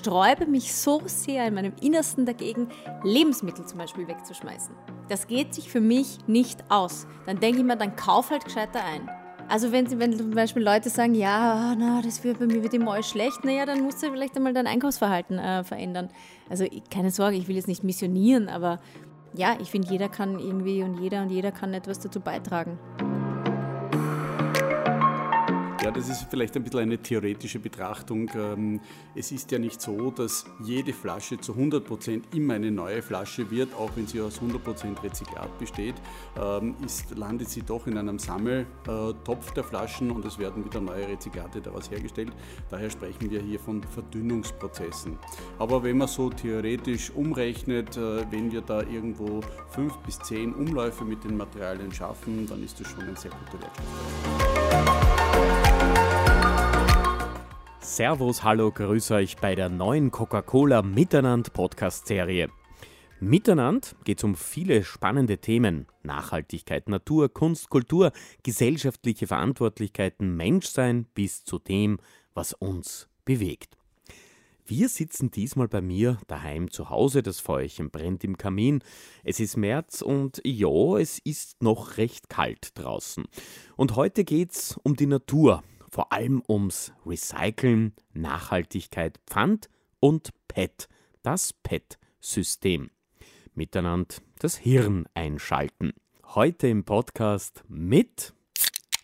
sträube mich so sehr in meinem Innersten dagegen, Lebensmittel zum Beispiel wegzuschmeißen. Das geht sich für mich nicht aus. Dann denke ich mir, dann kauf halt gescheiter ein. Also wenn, wenn zum Beispiel Leute sagen, ja, na, das wird bei mir wird immer schlecht, naja, dann musst du vielleicht einmal dein Einkaufsverhalten äh, verändern. Also keine Sorge, ich will jetzt nicht missionieren, aber ja, ich finde, jeder kann irgendwie und jeder und jeder kann etwas dazu beitragen. Ja, das ist vielleicht ein bisschen eine theoretische Betrachtung. Ähm, es ist ja nicht so, dass jede Flasche zu 100 Prozent immer eine neue Flasche wird, auch wenn sie aus 100 Prozent Rezyklat besteht, ähm, ist, landet sie doch in einem Sammeltopf der Flaschen und es werden wieder neue Rezyklate daraus hergestellt. Daher sprechen wir hier von Verdünnungsprozessen. Aber wenn man so theoretisch umrechnet, äh, wenn wir da irgendwo fünf bis zehn Umläufe mit den Materialien schaffen, dann ist das schon ein sehr guter Wertstoff. Servus, hallo, grüß euch bei der neuen Coca-Cola Miteinander Podcast-Serie. Miteinander geht es um viele spannende Themen. Nachhaltigkeit, Natur, Kunst, Kultur, gesellschaftliche Verantwortlichkeiten, Menschsein bis zu dem, was uns bewegt. Wir sitzen diesmal bei mir daheim zu Hause, das Feuerchen brennt im Kamin. Es ist März und ja, es ist noch recht kalt draußen. Und heute geht es um die Natur, vor allem ums Recyceln, Nachhaltigkeit, Pfand und PET, das PET-System. Miteinander das Hirn einschalten. Heute im Podcast mit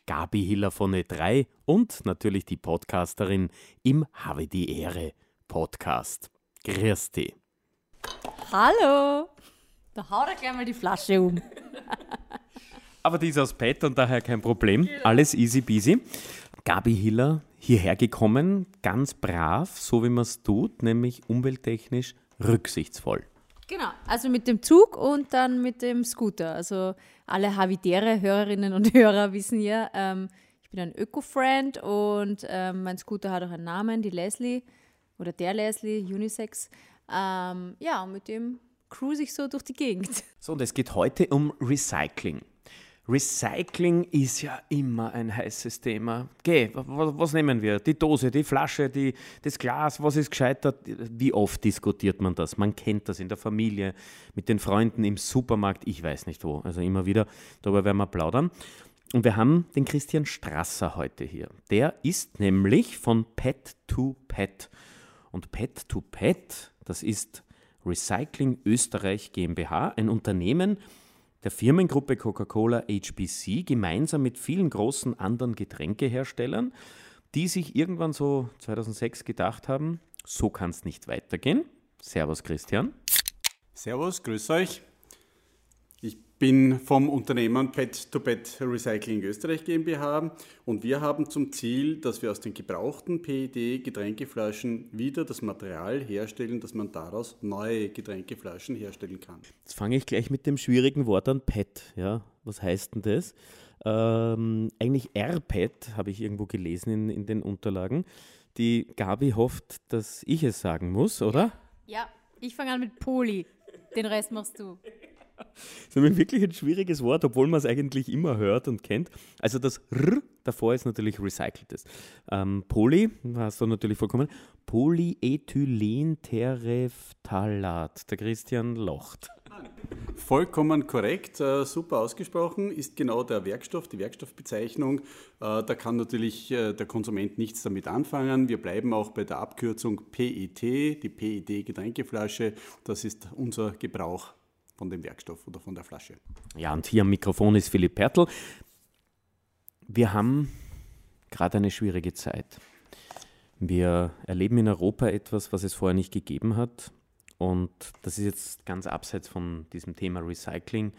Gabi Hiller von E3 und natürlich die Podcasterin im Habe die Ehre Podcast. Grüß dich. Hallo! Da haut er gleich mal die Flasche um. Aber die ist aus PET und daher kein Problem. Alles easy peasy. Gabi Hiller hierher gekommen, ganz brav, so wie man es tut, nämlich umwelttechnisch rücksichtsvoll. Genau, also mit dem Zug und dann mit dem Scooter. Also alle Havidere Hörerinnen und Hörer wissen ja, ähm, ich bin ein Öko-Friend und ähm, mein Scooter hat auch einen Namen, die Leslie oder der Leslie, Unisex. Ähm, ja, und mit dem cruise ich so durch die Gegend. So, und es geht heute um Recycling. Recycling ist ja immer ein heißes Thema. Geh, was nehmen wir? Die Dose, die Flasche, die, das Glas, was ist gescheitert? Wie oft diskutiert man das? Man kennt das in der Familie, mit den Freunden im Supermarkt, ich weiß nicht wo. Also immer wieder, darüber werden wir plaudern. Und wir haben den Christian Strasser heute hier. Der ist nämlich von Pet to Pet. Und Pet to Pet, das ist Recycling Österreich GmbH, ein Unternehmen, der Firmengruppe Coca-Cola HBC gemeinsam mit vielen großen anderen Getränkeherstellern, die sich irgendwann so 2006 gedacht haben, so kann es nicht weitergehen. Servus Christian. Servus, grüß euch bin vom Unternehmen Pet to Pet Recycling Österreich GmbH und wir haben zum Ziel, dass wir aus den gebrauchten PET-Getränkeflaschen wieder das Material herstellen, dass man daraus neue Getränkeflaschen herstellen kann. Jetzt fange ich gleich mit dem schwierigen Wort an, PET. Ja, was heißt denn das? Ähm, eigentlich RPET habe ich irgendwo gelesen in, in den Unterlagen. Die Gabi hofft, dass ich es sagen muss, oder? Ja, ich fange an mit Poli. Den Rest machst du. Das ist wirklich ein schwieriges Wort, obwohl man es eigentlich immer hört und kennt. Also das R davor ist natürlich recyceltes. Ähm, Poly, hast du natürlich vollkommen, Polyethylentereftalat. Der Christian lacht. Vollkommen korrekt, äh, super ausgesprochen, ist genau der Werkstoff, die Werkstoffbezeichnung. Äh, da kann natürlich äh, der Konsument nichts damit anfangen. Wir bleiben auch bei der Abkürzung PET, die PET-Getränkeflasche. Das ist unser Gebrauch von dem Werkstoff oder von der Flasche. Ja, und hier am Mikrofon ist Philipp Pertl. Wir haben gerade eine schwierige Zeit. Wir erleben in Europa etwas, was es vorher nicht gegeben hat. Und das ist jetzt ganz abseits von diesem Thema Recycling.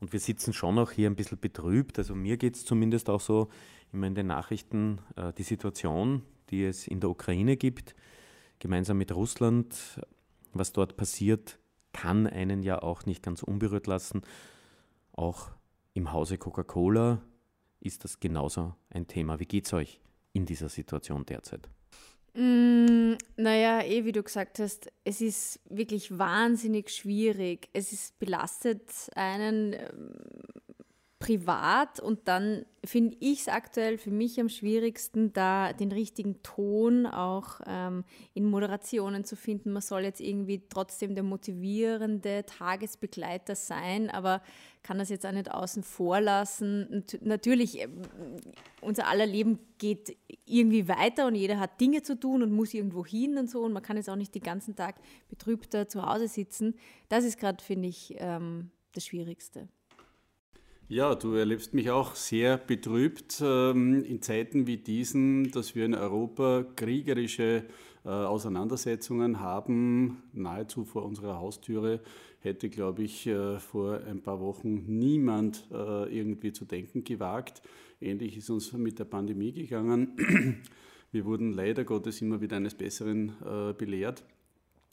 Und wir sitzen schon auch hier ein bisschen betrübt. Also mir geht es zumindest auch so immer in den Nachrichten, äh, die Situation, die es in der Ukraine gibt, gemeinsam mit Russland, was dort passiert, kann einen ja auch nicht ganz unberührt lassen. Auch im Hause Coca-Cola ist das genauso ein Thema. Wie geht es euch in dieser Situation derzeit? Mm, naja, eh wie du gesagt hast, es ist wirklich wahnsinnig schwierig. Es ist belastet einen ähm, privat und dann finde ich es aktuell für mich am schwierigsten, da den richtigen Ton auch ähm, in Moderationen zu finden. Man soll jetzt irgendwie trotzdem der motivierende Tagesbegleiter sein, aber kann das jetzt auch nicht außen vor lassen. natürlich, ähm, unser aller Leben geht irgendwie weiter und jeder hat Dinge zu tun und muss irgendwo hin und so und man kann jetzt auch nicht den ganzen Tag betrübter zu Hause sitzen. Das ist gerade, finde ich, ähm, das Schwierigste. Ja, du erlebst mich auch sehr betrübt ähm, in Zeiten wie diesen, dass wir in Europa kriegerische äh, Auseinandersetzungen haben, nahezu vor unserer Haustüre. Hätte, glaube ich, äh, vor ein paar Wochen niemand äh, irgendwie zu denken gewagt. Ähnlich ist uns mit der Pandemie gegangen. Wir wurden leider Gottes immer wieder eines Besseren belehrt.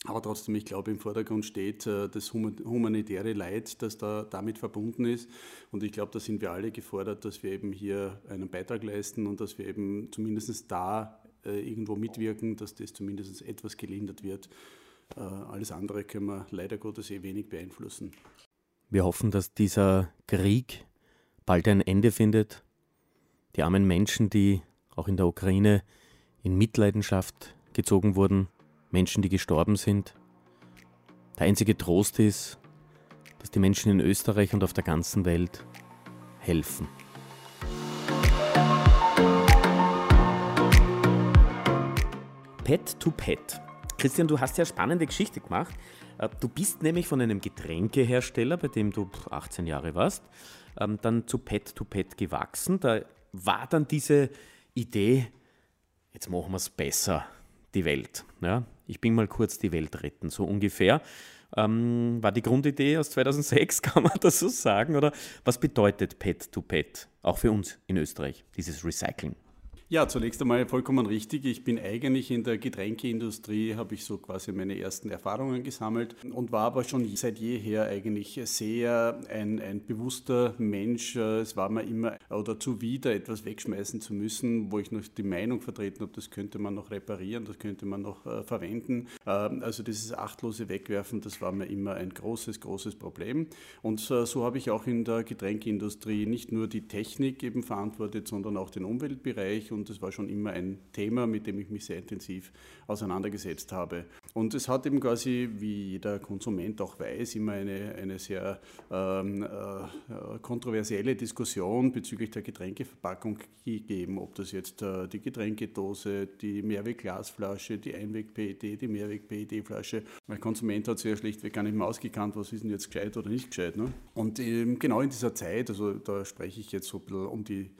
Aber trotzdem, ich glaube, im Vordergrund steht äh, das humanitäre Leid, das da damit verbunden ist. Und ich glaube, da sind wir alle gefordert, dass wir eben hier einen Beitrag leisten und dass wir eben zumindest da äh, irgendwo mitwirken, dass das zumindest etwas gelindert wird. Äh, alles andere können wir leider Gottes eh wenig beeinflussen. Wir hoffen, dass dieser Krieg bald ein Ende findet. Die armen Menschen, die auch in der Ukraine in Mitleidenschaft gezogen wurden, Menschen, die gestorben sind. Der einzige Trost ist, dass die Menschen in Österreich und auf der ganzen Welt helfen. Pet to Pet. Christian, du hast ja spannende Geschichte gemacht. Äh, du bist nämlich von einem Getränkehersteller, bei dem du 18 Jahre warst, ähm, dann zu Pet to Pet gewachsen. Da war dann diese Idee, jetzt machen wir es besser, die Welt. Ja? ich bin mal kurz die Welt retten, so ungefähr. Ähm, war die Grundidee aus 2006, kann man das so sagen? Oder was bedeutet Pet to Pet, auch für uns in Österreich, dieses Recycling? Ja, zunächst einmal vollkommen richtig. Ich bin eigentlich in der Getränkeindustrie, habe ich so quasi meine ersten Erfahrungen gesammelt und war aber schon seit jeher eigentlich sehr ein, ein bewusster Mensch. Es war mir immer oder zuwider, etwas wegschmeißen zu müssen, wo ich noch die Meinung vertreten habe, das könnte man noch reparieren, das könnte man noch äh, verwenden. Äh, also dieses achtlose Wegwerfen, das war mir immer ein großes, großes Problem. Und äh, so habe ich auch in der Getränkeindustrie nicht nur die Technik eben verantwortet, sondern auch den Umweltbereich und das war schon immer ein Thema, mit dem ich mich sehr intensiv auseinandergesetzt habe. Und es hat eben quasi, wie jeder Konsument auch weiß, immer eine, eine sehr ähm, äh, kontroversielle Diskussion bezüglich der Getränkeverpackung gegeben, ob das jetzt äh, die Getränkedose, die Mehrwegglasflasche, die Einweg-PET, die Mehrweg-PET-Flasche. Mein Konsument hat ja schlichtweg gar nicht mehr ausgekannt, was ist denn jetzt gescheit oder nicht gescheit. Ne? Und ähm, genau in dieser Zeit, also da spreche ich jetzt so ein bisschen um die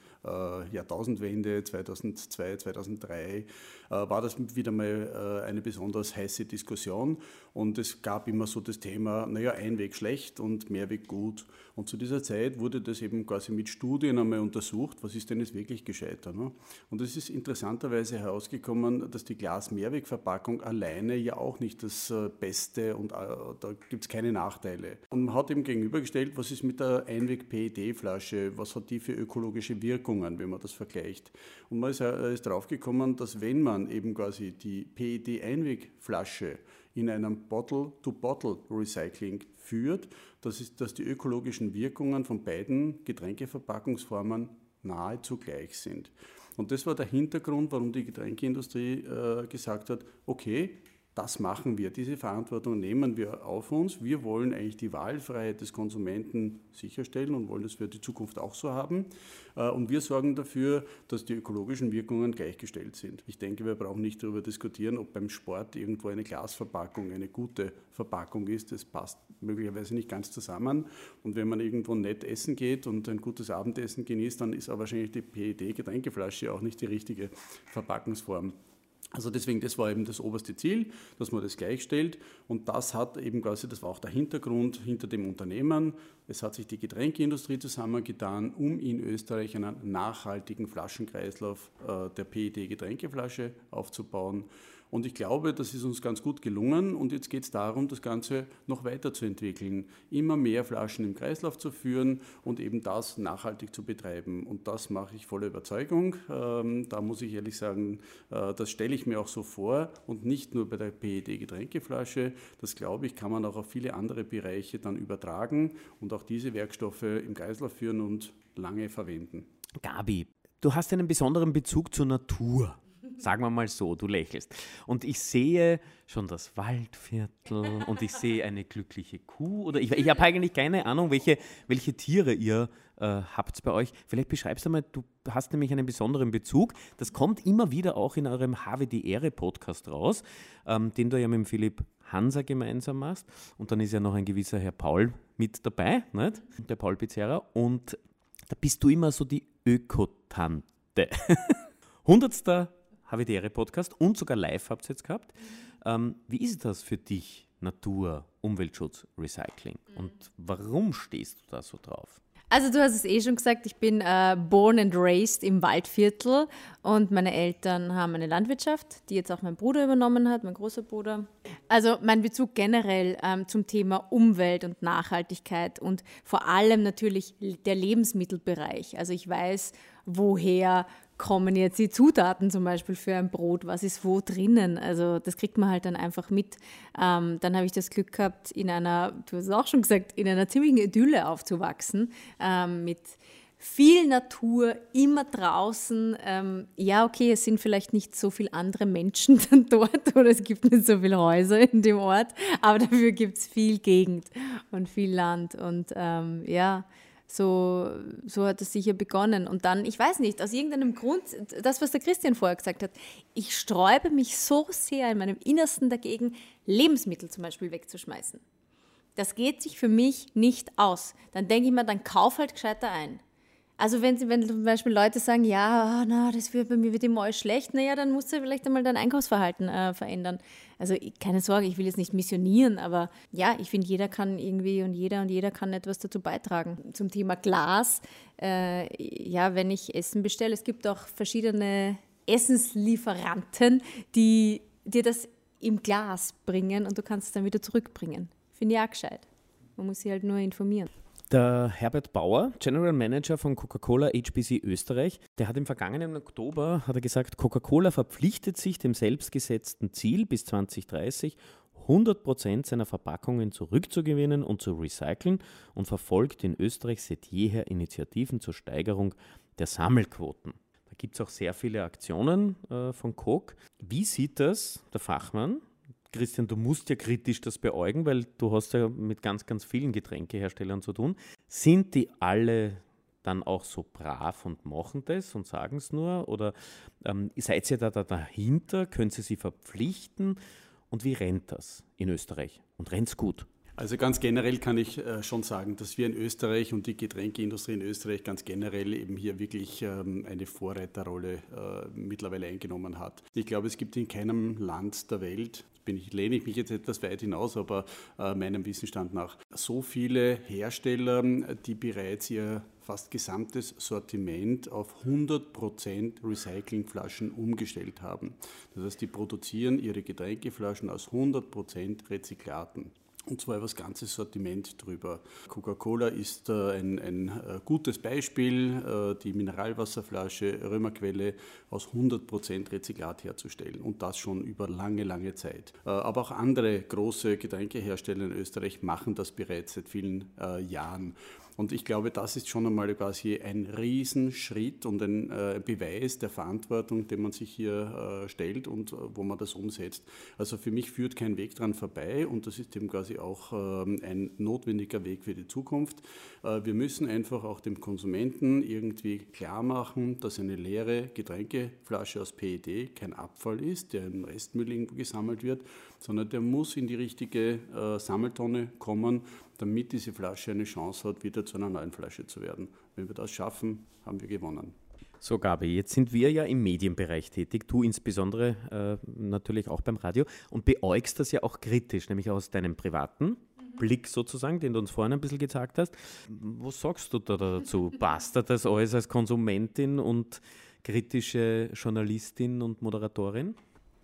Jahrtausendwende 2002, 2003, äh, war das wieder mal äh, eine besonders heiße Diskussion und es gab immer so das Thema, naja, Einweg schlecht und Mehrweg gut. Und zu dieser Zeit wurde das eben quasi mit Studien einmal untersucht, was ist denn jetzt wirklich gescheiter. Ne? Und es ist interessanterweise herausgekommen, dass die Glas-Mehrwegverpackung alleine ja auch nicht das Beste und da gibt es keine Nachteile. Und man hat eben gegenübergestellt, was ist mit der Einweg-PET-Flasche, was hat die für ökologische Wirkung? Wirkungen, wenn man das vergleicht. Und man ist, äh, ist draufgekommen, dass wenn man eben quasi die PET-Einwegflasche in einem Bottle-to-Bottle-Recycling führt, das ist, dass die ökologischen Wirkungen von beiden Getränkeverpackungsformen nahezu gleich sind. Und das war der Hintergrund, warum die Getränkeindustrie äh, gesagt hat, okay, das machen wir, diese Verantwortung nehmen wir auf uns. Wir wollen eigentlich die Wahlfreiheit des Konsumenten sicherstellen und wollen das für die Zukunft auch so haben. Äh, und wir sorgen dafür, dass die ökologischen Wirkungen gleichgestellt sind. Ich denke, wir brauchen nicht darüber diskutieren, ob beim Sport irgendwo eine Glasverpackung eine gute Verpackung ist. Das passt möglicherweise nicht ganz zusammen. Und wenn man irgendwo nett essen geht und ein gutes Abendessen genießt, dann ist aber wahrscheinlich die PET-Getränkeflasche auch nicht die richtige Verpackungsform. Also deswegen, das war eben das oberste Ziel, dass man das gleichstellt. Und das hat eben quasi, das war auch der Hintergrund hinter dem Unternehmen. Es hat sich die Getränkeindustrie zusammengetan, um in Österreich einen nachhaltigen Flaschenkreislauf äh, der PET-Getränkeflasche aufzubauen. Und ich glaube, das ist uns ganz gut gelungen und jetzt geht es darum, das Ganze noch weiterzuentwickeln, immer mehr Flaschen im Kreislauf zu führen und eben das nachhaltig zu betreiben. Und das mache ich voller Überzeugung. Ähm, da muss ich ehrlich sagen, äh, das stelle ich mir auch so vor und nicht nur bei der PET-Getränkeflasche. Das glaube ich, kann man auch auf viele andere Bereiche dann übertragen und auch diese Werkstoffe im Kreislauf führen und lange verwenden. Gabi, du hast einen besonderen Bezug zur Natur. Sagen wir mal so, du lächelst. Und ich sehe schon das Waldviertel und ich sehe eine glückliche Kuh. Oder ich, ich habe eigentlich keine Ahnung, welche, welche Tiere ihr äh, habt bei euch. Vielleicht beschreibst du mal, du hast nämlich einen besonderen Bezug. Das kommt immer wieder auch in eurem HW die Ehre Podcast raus, ähm, den du ja mit Philipp Hansa gemeinsam machst. Und dann ist ja noch ein gewisser Herr Paul mit dabei, nicht? der Paul Pizzerra. Und da bist du immer so die Ökotante. 100. Havidere-Podcast und sogar live habt ihr jetzt gehabt. Ähm, wie ist das für dich, Natur, Umweltschutz, Recycling? Mhm. Und warum stehst du da so drauf? Also du hast es eh schon gesagt, ich bin äh, born and raised im Waldviertel und meine Eltern haben eine Landwirtschaft, die jetzt auch mein Bruder übernommen hat, mein großer Bruder. Also mein Bezug generell ähm, zum Thema Umwelt und Nachhaltigkeit und vor allem natürlich der Lebensmittelbereich. Also ich weiß, woher kommen jetzt die Zutaten zum Beispiel für ein Brot, was ist wo drinnen. Also das kriegt man halt dann einfach mit. Ähm, dann habe ich das Glück gehabt, in einer, du hast es auch schon gesagt, in einer ziemlichen Idylle aufzuwachsen, ähm, mit viel Natur, immer draußen. Ähm, ja, okay, es sind vielleicht nicht so viele andere Menschen dann dort oder es gibt nicht so viele Häuser in dem Ort, aber dafür gibt es viel Gegend und viel Land und ähm, ja, so, so hat es sicher begonnen. Und dann, ich weiß nicht, aus irgendeinem Grund, das, was der Christian vorher gesagt hat, ich sträube mich so sehr in meinem Innersten dagegen, Lebensmittel zum Beispiel wegzuschmeißen. Das geht sich für mich nicht aus. Dann denke ich mir, dann kauf halt gescheiter ein. Also wenn, wenn zum Beispiel Leute sagen, ja, na, das wird bei mir wird immer alles schlecht, naja, dann musst du vielleicht einmal dein Einkaufsverhalten äh, verändern. Also keine Sorge, ich will jetzt nicht missionieren, aber ja, ich finde, jeder kann irgendwie und jeder und jeder kann etwas dazu beitragen. Zum Thema Glas, äh, ja, wenn ich Essen bestelle, es gibt auch verschiedene Essenslieferanten, die dir das im Glas bringen und du kannst es dann wieder zurückbringen. Finde ich auch gescheit. Man muss sich halt nur informieren. Der Herbert Bauer, General Manager von Coca-Cola HBC Österreich, der hat im vergangenen Oktober hat er gesagt, Coca-Cola verpflichtet sich dem selbstgesetzten Ziel bis 2030 100 Prozent seiner Verpackungen zurückzugewinnen und zu recyceln und verfolgt in Österreich seit jeher Initiativen zur Steigerung der Sammelquoten. Da gibt es auch sehr viele Aktionen äh, von Coke. Wie sieht das der Fachmann Christian, du musst ja kritisch das beäugen, weil du hast ja mit ganz, ganz vielen Getränkeherstellern zu tun. Sind die alle dann auch so brav und machen das und sagen es nur? Oder ähm, seid ihr da, da dahinter? Können Sie sie verpflichten? Und wie rennt das in Österreich? Und rennt es gut? Also ganz generell kann ich äh, schon sagen, dass wir in Österreich und die Getränkeindustrie in Österreich ganz generell eben hier wirklich ähm, eine Vorreiterrolle äh, mittlerweile eingenommen hat. Ich glaube, es gibt in keinem Land der Welt, bin ich, lehne ich mich jetzt etwas weit hinaus, aber äh, meinem Wissensstand nach, so viele Hersteller, die bereits ihr fast gesamtes Sortiment auf 100% Recyclingflaschen umgestellt haben. Das heißt, die produzieren ihre Getränkeflaschen aus 100% Rezyklaten. Und zwar über das ganze Sortiment drüber. Coca-Cola ist äh, ein, ein äh, gutes Beispiel, äh, die Mineralwasserflasche Römerquelle aus 100% Rezyklat herzustellen und das schon über lange, lange Zeit. Aber auch andere große Getränkehersteller in Österreich machen das bereits seit vielen Jahren. Und ich glaube, das ist schon einmal quasi ein Riesenschritt und ein äh, Beweis der Verantwortung, den man sich hier äh, stellt und äh, wo man das umsetzt. Also für mich führt kein Weg dran vorbei und das ist eben quasi auch ähm, ein notwendiger Weg für die Zukunft. Wir müssen einfach auch dem Konsumenten irgendwie klar machen, dass eine leere Getränkeflasche aus PET kein Abfall ist, der im Restmüll irgendwo gesammelt wird, sondern der muss in die richtige Sammeltonne kommen damit diese Flasche eine Chance hat, wieder zu einer neuen Flasche zu werden. Wenn wir das schaffen, haben wir gewonnen. So, Gabi, jetzt sind wir ja im Medienbereich tätig, du insbesondere äh, natürlich auch beim Radio und beäugst das ja auch kritisch, nämlich aus deinem privaten mhm. Blick sozusagen, den du uns vorhin ein bisschen gezeigt hast. Was sagst du da dazu? Passt das alles als Konsumentin und kritische Journalistin und Moderatorin?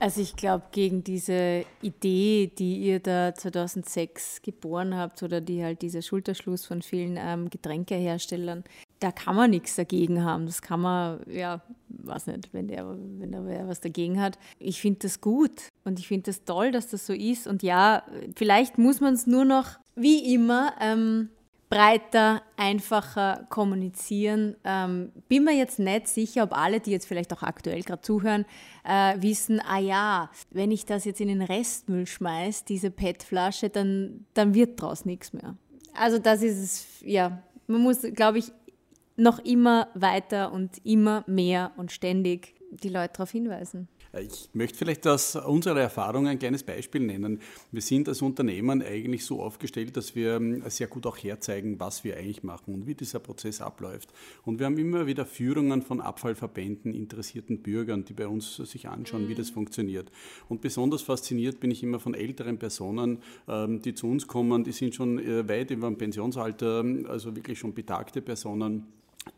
Also ich glaube, gegen diese Idee, die ihr da 2006 geboren habt oder die halt dieser Schulterschluss von vielen ähm, Getränkeherstellern, da kann man nichts dagegen haben. Das kann man, ja, weiß nicht, wenn der, wenn da wer was dagegen hat. Ich finde das gut und ich finde das toll, dass das so ist. Und ja, vielleicht muss man es nur noch, wie immer, ähm, breiter, einfacher kommunizieren. Ähm, bin mir jetzt nicht sicher, ob alle, die jetzt vielleicht auch aktuell gerade zuhören, äh, wissen, ah ja, wenn ich das jetzt in den Restmüll schmeiße, diese PET-Flasche, dann, dann wird daraus nichts mehr. Also das ist es, ja, man muss, glaube ich, noch immer weiter und immer mehr und ständig die Leute darauf hinweisen. Ich möchte vielleicht aus unserer Erfahrung ein kleines Beispiel nennen. Wir sind als Unternehmen eigentlich so aufgestellt, dass wir ähm, sehr gut auch herzeigen, was wir eigentlich machen und wie dieser Prozess abläuft. Und wir haben immer wieder Führungen von Abfallverbänden, interessierten Bürgern, die bei uns sich anschauen, wie das mhm. funktioniert. Und besonders fasziniert bin ich immer von älteren Personen, ähm, die zu uns kommen, die sind schon äh, weit über dem Pensionsalter, also wirklich schon betagte Personen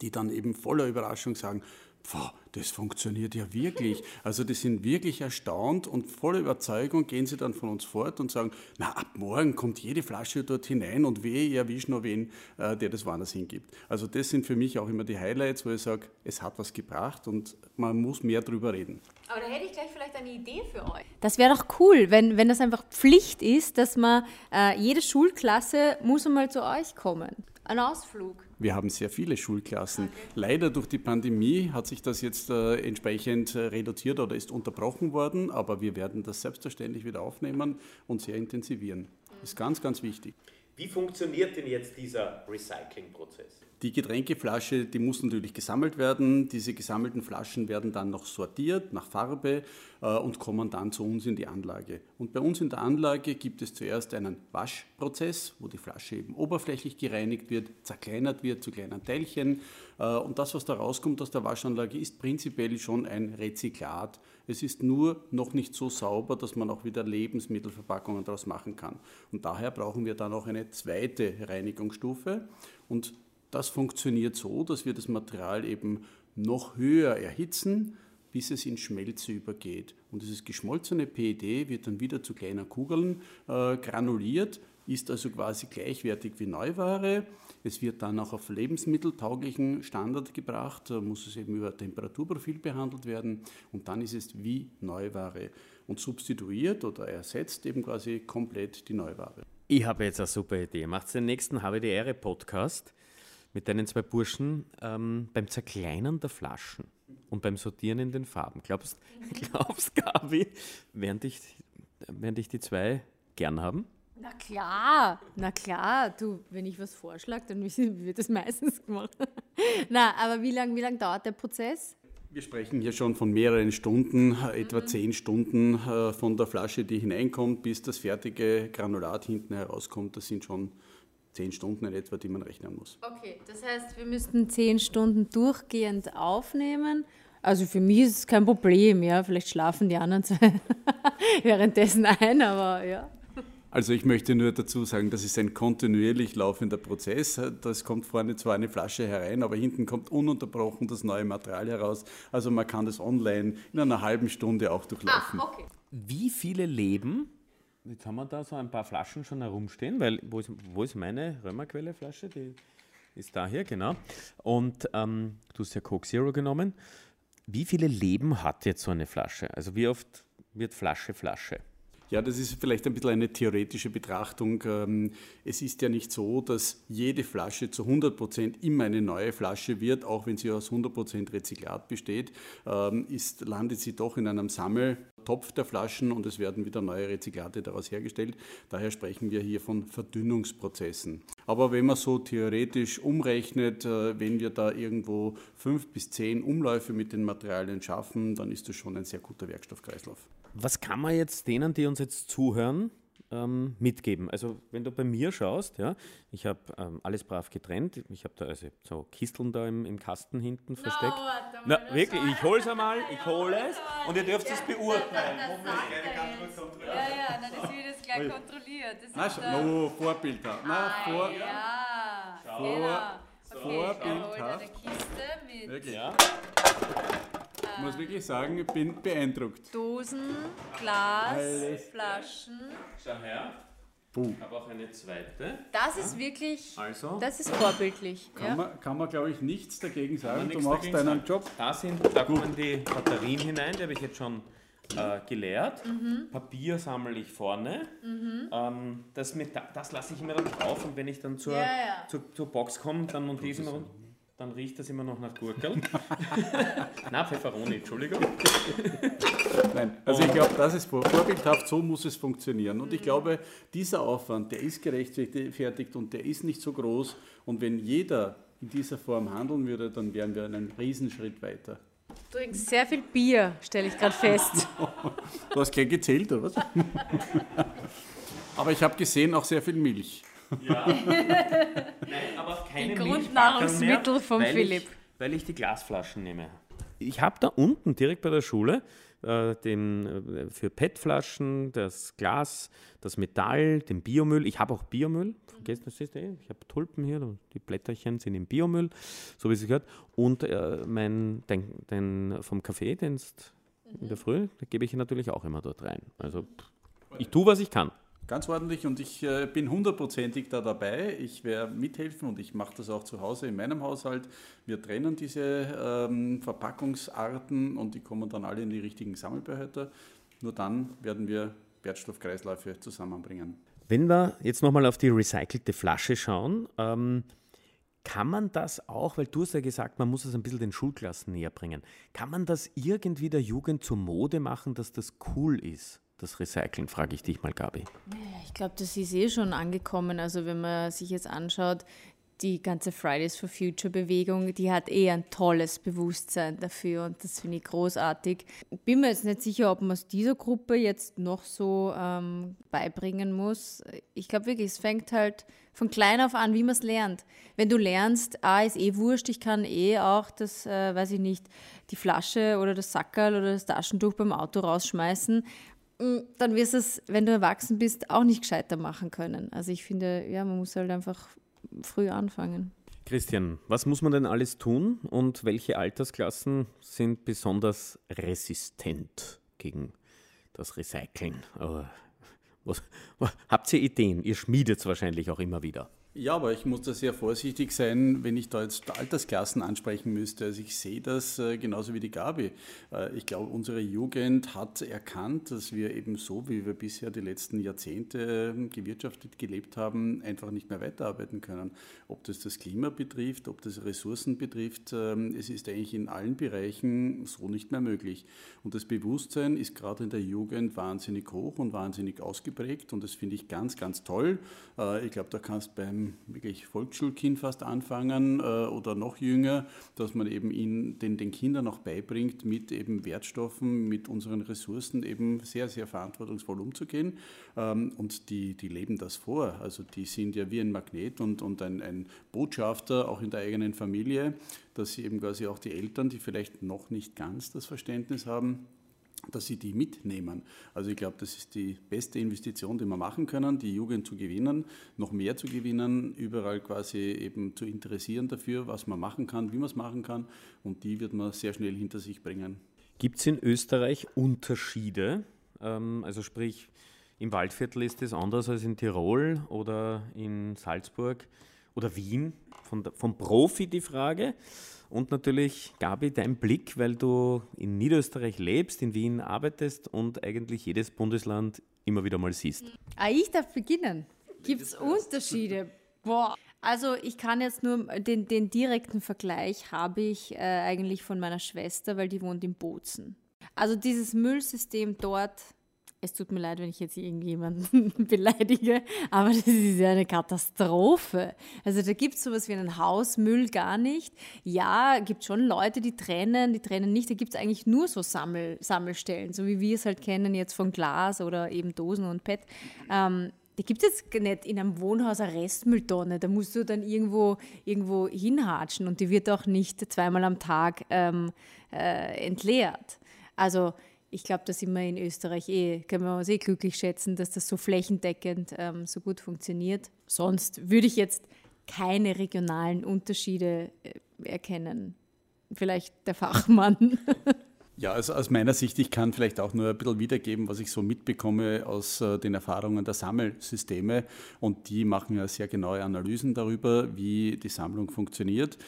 die dann eben voller Überraschung sagen, Pfah, das funktioniert ja wirklich. Also die sind wirklich erstaunt und voller Überzeugung gehen sie dann von uns fort und sagen, na ab morgen kommt jede Flasche dort hinein und wehe, ihr erwischt nur wen, äh, der das woanders hingibt. Also das sind für mich auch immer die Highlights, wo ich sage, es hat was gebracht und man muss mehr drüber reden. Aber da hätte ich gleich vielleicht eine Idee für euch. Das wäre doch cool, wenn, wenn das einfach Pflicht ist, dass man, äh, jede Schulklasse muss einmal zu euch kommen. Ein Ausflug. Wir haben sehr viele Schulklassen. Leider durch die Pandemie hat sich das jetzt äh, entsprechend äh, reduziert oder ist unterbrochen worden, aber wir werden das selbstverständlich wieder aufnehmen und sehr intensivieren. Das ist ganz, ganz wichtig. Wie funktioniert denn jetzt dieser Recyclingprozess? Die Getränkeflasche, die muss natürlich gesammelt werden. Diese gesammelten Flaschen werden dann noch sortiert nach Farbe äh, und kommen dann zu uns in die Anlage. Und bei uns in der Anlage gibt es zuerst einen Waschprozess, wo die Flasche eben oberflächlich gereinigt wird, zerkleinert wird zu kleinen Teilchen. Äh, und das, was da rauskommt aus der Waschanlage, ist prinzipiell schon ein Rezyklat. Es ist nur noch nicht so sauber, dass man auch wieder Lebensmittelverpackungen daraus machen kann. Und daher brauchen wir dann auch eine zweite Reinigungsstufe. Und das funktioniert so, dass wir das Material eben noch höher erhitzen, bis es in Schmelze übergeht. Und dieses geschmolzene PET wird dann wieder zu kleinen Kugeln äh, granuliert, ist also quasi gleichwertig wie Neuware. Es wird dann auch auf lebensmitteltauglichen Standard gebracht, da muss es eben über Temperaturprofil behandelt werden und dann ist es wie Neuware und substituiert oder ersetzt eben quasi komplett die Neuware. Ich habe jetzt eine super Idee. Macht den nächsten Habe die Ehre Podcast mit deinen zwei Burschen ähm, beim Zerkleinern der Flaschen und beim Sortieren in den Farben. Glaubst, glaubst Gabi, werden dich, werden dich die zwei gern haben? Na klar, na klar. Du, wenn ich was vorschlage, dann wird das meistens gemacht. na, aber wie lange wie lang dauert der Prozess? Wir sprechen hier schon von mehreren Stunden, mhm. etwa zehn Stunden äh, von der Flasche, die hineinkommt, bis das fertige Granulat hinten herauskommt. Das sind schon zehn Stunden in etwa, die man rechnen muss. Okay, das heißt, wir müssten zehn Stunden durchgehend aufnehmen. Also für mich ist es kein Problem, ja. Vielleicht schlafen die anderen zwei währenddessen ein, aber ja. Also ich möchte nur dazu sagen, das ist ein kontinuierlich laufender Prozess. Das kommt vorne zwar eine Flasche herein, aber hinten kommt ununterbrochen das neue Material heraus. Also man kann das online in einer halben Stunde auch durchlaufen. Ah, okay. Wie viele Leben Jetzt haben wir da so ein paar Flaschen schon herumstehen, weil wo ist, wo ist meine Römerquelle-Flasche? Die ist da hier, genau. Und ähm, du hast ja Coke Zero genommen. Wie viele Leben hat jetzt so eine Flasche? Also wie oft wird Flasche Flasche? Ja, das ist vielleicht ein bisschen eine theoretische Betrachtung. Ähm, es ist ja nicht so, dass jede Flasche zu 100 Prozent immer eine neue Flasche wird, auch wenn sie aus 100 Prozent Rezyklat besteht, ähm, ist, landet sie doch in einem Sammel Topf der Flaschen und es werden wieder neue Rezyklate daraus hergestellt. Daher sprechen wir hier von Verdünnungsprozessen. Aber wenn man so theoretisch umrechnet, äh, wenn wir da irgendwo fünf bis zehn Umläufe mit den Materialien schaffen, dann ist das schon ein sehr guter Werkstoffkreislauf. Was kann man jetzt denen, die uns jetzt zuhören, ähm, mitgeben. Also wenn du bei mir schaust, ja, ich habe ähm, alles brav getrennt. Ich habe da also so Kisteln da im, im Kasten hinten versteckt. No, mal, Na, wirklich, ich hole es einmal, ich hole es und ihr dürft es beurteilen. Ja, ja, dann ist wieder das gleich kontrolliert. Das Na, no, Vorbildhaft. Na, ah, vor, ja. Vor, genau. okay, Vorbildhaft. Kiste mit. Wirklich? Ja. Ich muss wirklich sagen, ich bin beeindruckt. Dosen, Glas, Alles. Flaschen. Schau her. Ich habe auch eine zweite. Das ist wirklich, Also, das ist vorbildlich. Kann Ja. man, kann man glaube ich, nichts dagegen sagen. Du nichts machst dagegen deinen sagen. Job. Da, sind, da kommen die Batterien hinein, die habe ich jetzt schon äh, geleert. Mhm. Papier sammle ich vorne. Ähm, das Meta- das lasse ich immer dann drauf und wenn ich dann zur, Ja, ja. zur, zur Box komme, dann montiere ich es immer rund- dann riecht das immer noch nach Gurkel. Na, Pfefferoni, Entschuldigung. Nein, also ich glaube, das ist vor- vorbildhaft, so muss es funktionieren. Und ich glaube, dieser Aufwand, der ist gerechtfertigt und der ist nicht so groß. Und wenn jeder in dieser Form handeln würde, dann wären wir einen Riesenschritt weiter. Du trinkst sehr viel Bier, stelle ich gerade fest. Du hast gleich gezählt, oder was? Aber ich habe gesehen, auch sehr viel Milch. Ja. Nein, aber keine Die Grundnahrungsmittel mehr, vom weil Philipp. Ich, weil ich die Glasflaschen nehme. Ich habe da unten direkt bei der Schule äh, den, äh, für PET-Flaschen das Glas, das Metall, den Biomüll. Ich habe auch Biomüll. Vergessen das ist eh. Ich habe Tulpen hier, die Blätterchen sind im Biomüll, so wie es gehört. Und äh, mein, den, den vom Kaffee, den in der Früh, da gebe ich natürlich auch immer dort rein. Also pff, ich tue, was ich kann. Ganz ordentlich und ich äh, bin hundertprozentig da dabei. Ich werde mithelfen und ich mache das auch zu Hause in meinem Haushalt. Wir trennen diese ähm, Verpackungsarten und die kommen dann alle in die richtigen Sammelbehälter. Nur dann werden wir Wertstoffkreisläufe zusammenbringen. Wenn wir jetzt nochmal auf die recycelte Flasche schauen, ähm, kann man das auch, weil du hast ja gesagt, man muss es ein bisschen den Schulklassen näher bringen, kann man das irgendwie der Jugend zur Mode machen, dass das cool ist, das Recyceln, frage ich dich mal, Gabi. Ich glaube, das ist eh schon angekommen. Also wenn man sich jetzt anschaut, die ganze Fridays for Future Bewegung, die hat eh ein tolles Bewusstsein dafür und das finde ich großartig. Bin mir jetzt nicht sicher, ob man es dieser Gruppe jetzt noch so ähm, beibringen muss. Ich glaube wirklich, es fängt halt von klein auf an, wie man es lernt. Wenn du lernst, ah, ist eh wurscht, ich kann eh auch das, äh, weiß ich nicht, die Flasche oder das Sackerl oder das Taschentuch beim Auto rausschmeißen, dann wirst du es, wenn du erwachsen bist, auch nicht gescheiter machen können. Also ich finde, ja, man muss halt einfach früh anfangen. Christian, was muss man denn alles tun und welche Altersklassen sind besonders resistent gegen das Recyceln? Äh, Was, habt ihr Ideen? Ihr schmiedet es wahrscheinlich auch immer wieder. Ja, aber ich muss da sehr vorsichtig sein, wenn ich da jetzt Altersklassen ansprechen müsste. Also ich sehe das äh, genauso wie die Gabi. Äh, ich glaube, unsere Jugend hat erkannt, dass wir eben so, wie wir bisher die letzten Jahrzehnte äh, gewirtschaftet gelebt haben, einfach nicht mehr weiterarbeiten können. Ob das das Klima betrifft, ob das Ressourcen betrifft, ähm, es ist eigentlich in allen Bereichen so nicht mehr möglich. Und das Bewusstsein ist gerade in der Jugend wahnsinnig hoch und wahnsinnig ausgeprägt und das finde ich ganz, ganz toll. Äh, ich glaube, da kannst beim wirklich Volksschulkind fast anfangen äh, oder noch jünger, dass man eben ihn, den, den Kindern auch beibringt, mit eben Wertstoffen, mit unseren Ressourcen eben sehr, sehr verantwortungsvoll umzugehen. Ähm, und die, die leben das vor. Also die sind ja wie ein Magnet und, und ein, ein Botschafter auch in der eigenen Familie, dass sie eben quasi auch die Eltern, die vielleicht noch nicht ganz das Verständnis haben, dass sie die mitnehmen. Also ich glaube, das ist die beste Investition, die wir machen können, die Jugend zu gewinnen, noch mehr zu gewinnen, überall quasi eben zu interessieren dafür, was man machen kann, wie man es machen kann und die wird man sehr schnell hinter sich bringen. Gibt es in Österreich Unterschiede? Ähm, also sprich, im Waldviertel ist es anders als in Tirol oder in Salzburg oder Wien? Von, vom Profi die Frage. Und natürlich, Gabi, dein Blick, weil du in Niederösterreich lebst, in Wien arbeitest und eigentlich jedes Bundesland immer wieder mal siehst. Ah, ich darf beginnen. Gibt es Unterschiede? Boah. Also ich kann jetzt nur den, den direkten Vergleich habe ich äh, eigentlich von meiner Schwester, weil die wohnt in Bozen. Also dieses Müllsystem dort, es tut mir leid, wenn ich jetzt irgendjemanden beleidige, aber das ist ja eine Katastrophe. Also da gibt es sowas wie einen Hausmüll gar nicht. Ja, gibt schon Leute, die trennen, die trennen nicht. Da gibt es eigentlich nur so Sammel, Sammelstellen, so wie wir es halt kennen jetzt von Glas oder eben Dosen und PET. Ähm, die gibt es jetzt nicht in einem Wohnhaus eine Restmülltonne. Da musst du dann irgendwo, irgendwo hinhatschen und die wird auch nicht zweimal am Tag ähm, äh, entleert. Also ich glaube, da sind in Österreich eh, können wir uns eh glücklich schätzen, dass das so flächendeckend ähm, so gut funktioniert. Sonst würde ich jetzt keine regionalen Unterschiede äh, erkennen. Vielleicht der Fachmann. Ja, also aus meiner Sicht, ich kann vielleicht auch nur ein bisschen wiedergeben, was ich so mitbekomme aus äh, den Erfahrungen der Sammelsysteme. Und die machen ja sehr genaue Analysen darüber, wie die Sammlung funktioniert.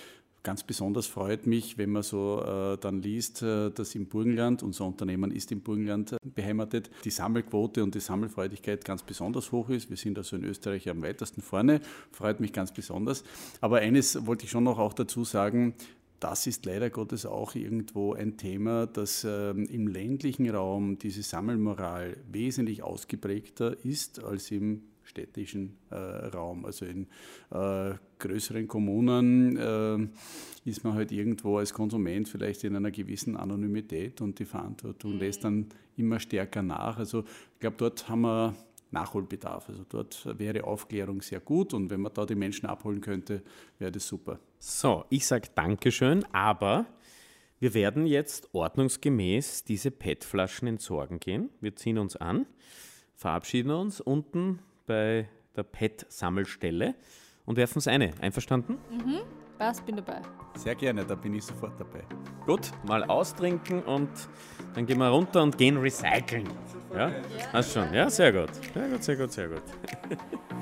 Ganz besonders freut mich, wenn man so äh, dann liest, äh, dass im Burgenland, unser Unternehmen ist im Burgenland äh, beheimatet, die Sammelquote und die Sammelfreudigkeit ganz besonders hoch ist. Wir sind also in Österreich am weitesten vorne, freut mich ganz besonders. Aber eines wollte ich schon noch auch dazu sagen, das ist leider Gottes auch irgendwo ein Thema, dass ähm, im ländlichen Raum diese Sammelmoral wesentlich ausgeprägter ist als im städtischen äh, Raum. Also in äh, größeren Kommunen äh, ist man halt irgendwo als Konsument vielleicht in einer gewissen Anonymität und die Verantwortung mhm. lässt dann immer stärker nach. Also ich glaube, dort haben wir Nachholbedarf. Also dort wäre Aufklärung sehr gut und wenn man da die Menschen abholen könnte, wäre das super. So, ich sage Dankeschön, aber wir werden jetzt ordnungsgemäß diese PET-Flaschen entsorgen gehen. Wir ziehen uns an, verabschieden uns unten bei der PET-Sammelstelle und werfen es eine. Einverstanden? Mhm. Was, bin dabei. Sehr gerne, da bin ich sofort dabei. Gut, mal austrinken und dann gehen wir runter und gehen recyceln. Ja? Hast schon? Ja, sehr gut. Sehr gut, sehr gut, sehr gut.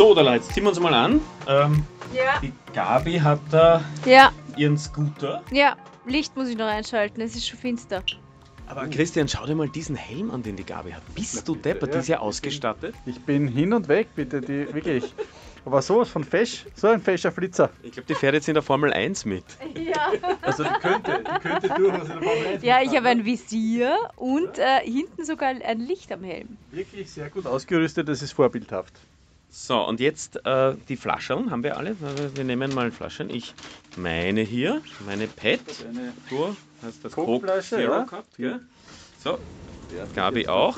So, da Leute, ziehen wir uns mal an. Ähm, ja. Die Gabi hat da ja. ihren Scooter. Ja, Licht muss ich noch einschalten, es ist schon finster. Aber Christian, schau dir mal diesen Helm an, den die Gabi hat. Bist du deppert, die ist ja ausgestattet. Ich bin hin und weg, bitte, die, wirklich. Aber sowas von fesch, so ein fescher Flitzer. Ich glaube, die fährt jetzt in der Formel 1 mit. Ja. Also die könnte, die könnte durchaus in der Formel 1 Ja, ich habe ein Visier und äh, hinten sogar ein Licht am Helm. Wirklich sehr gut ausgerüstet, das ist vorbildhaft. So, und jetzt äh, die Flaschen haben wir alle. Wir nehmen mal Flaschen. Ich meine hier, meine PET. Du hast das Coke Zero ja? gehabt, gell? So, Gabi auch.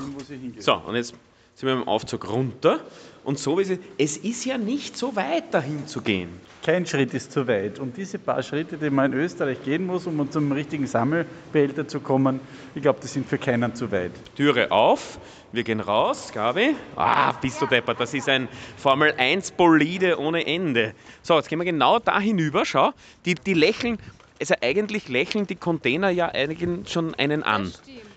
So, und jetzt sind wir im Aufzug runter. Und so wie es ist, es ist ja nicht so weit dahin zu gehen. Kein Schritt ist zu weit. Und diese paar Schritte, die man in Österreich gehen muss, um zum richtigen Sammelbehälter zu kommen, ich glaube, die sind für keinen zu weit. Türe auf, wir gehen raus, Gabi. Ah, bist du deppert, das ist ein Formel 1 Bolide ohne Ende. So, jetzt gehen wir genau da hinüber, schau. Die, die lächeln, also eigentlich lächeln die Container ja eigentlich schon einen an,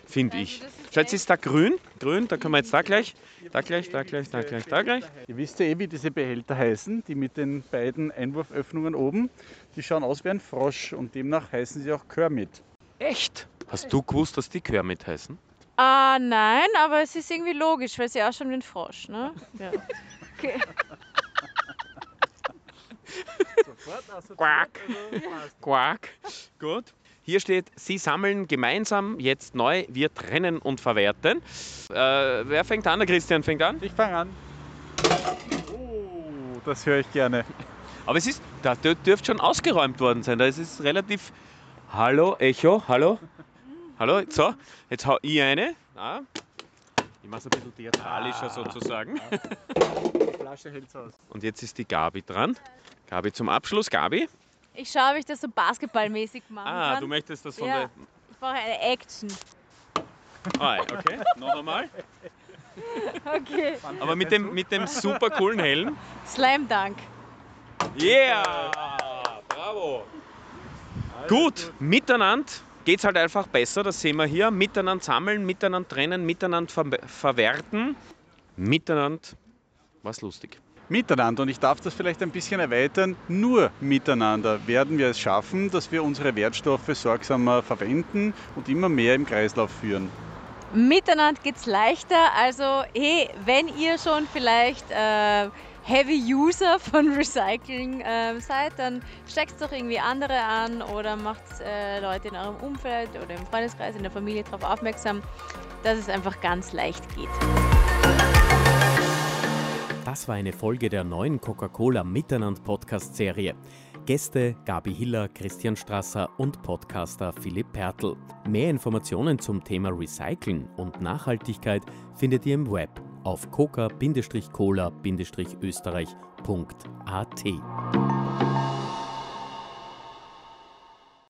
finde ich. Also Schau, jetzt ist da grün, grün, da können wir jetzt da gleich, da gleich, da gleich, da gleich, da gleich. Ihr wisst ja eh, wie diese Behälter heißen, die mit den beiden Einwurföffnungen oben. Die schauen aus wie ein Frosch und demnach heißen sie auch Kermit. Echt? Hast du gewusst, dass die Kermit heißen? Ah, nein, aber es ist irgendwie logisch, weil sie auch schon wie ein Frosch, ne? Ja. Okay. Quack. Quack. Gut. Hier steht, Sie sammeln gemeinsam jetzt neu, wir trennen und verwerten. Äh, wer fängt an? Der Christian fängt an? Ich fange an. Oh, das höre ich gerne. Aber es ist, da dürfte schon ausgeräumt worden sein. Da ist es relativ. Hallo, Echo, hallo. Hallo, so, jetzt hau ich eine. Ah. Ich mache es ein bisschen theatralischer ah. sozusagen. Die Flasche hält aus. Und jetzt ist die Gabi dran. Gabi zum Abschluss. Gabi? Ich schaue, ob ich das so basketballmäßig mache. ah, kann. du möchtest das von ja, der... Ich brauche eine Action. Ah, okay, noch einmal. Okay. Aber mit dem, mit dem super coolen Helm. Slam Dunk. Yeah! Bravo! Gut, miteinander geht es halt einfach besser, das sehen wir hier. Miteinander sammeln, miteinander trennen, miteinander ver verwerten. Miteinander was lustig miteinander. Und ich darf das vielleicht ein bisschen erweitern. Nur miteinander werden wir es schaffen, dass wir unsere Wertstoffe sorgsamer verwenden und immer mehr im Kreislauf führen. Miteinander geht es leichter. Also, hey, wenn ihr schon vielleicht äh, Heavy User von Recycling äh, seid, dann steckt doch irgendwie andere an oder macht äh, Leute in eurem Umfeld oder im Freundeskreis, in der Familie darauf aufmerksam, dass es einfach ganz leicht geht. Das war eine Folge der neuen Coca-Cola Miteinander Podcast-Serie. Gäste Gabi Hiller, Christian Strasser und Podcaster Philipp Pertl. Mehr Informationen zum Thema Recyceln und Nachhaltigkeit findet ihr im Web auf coca-cola-österreich.at.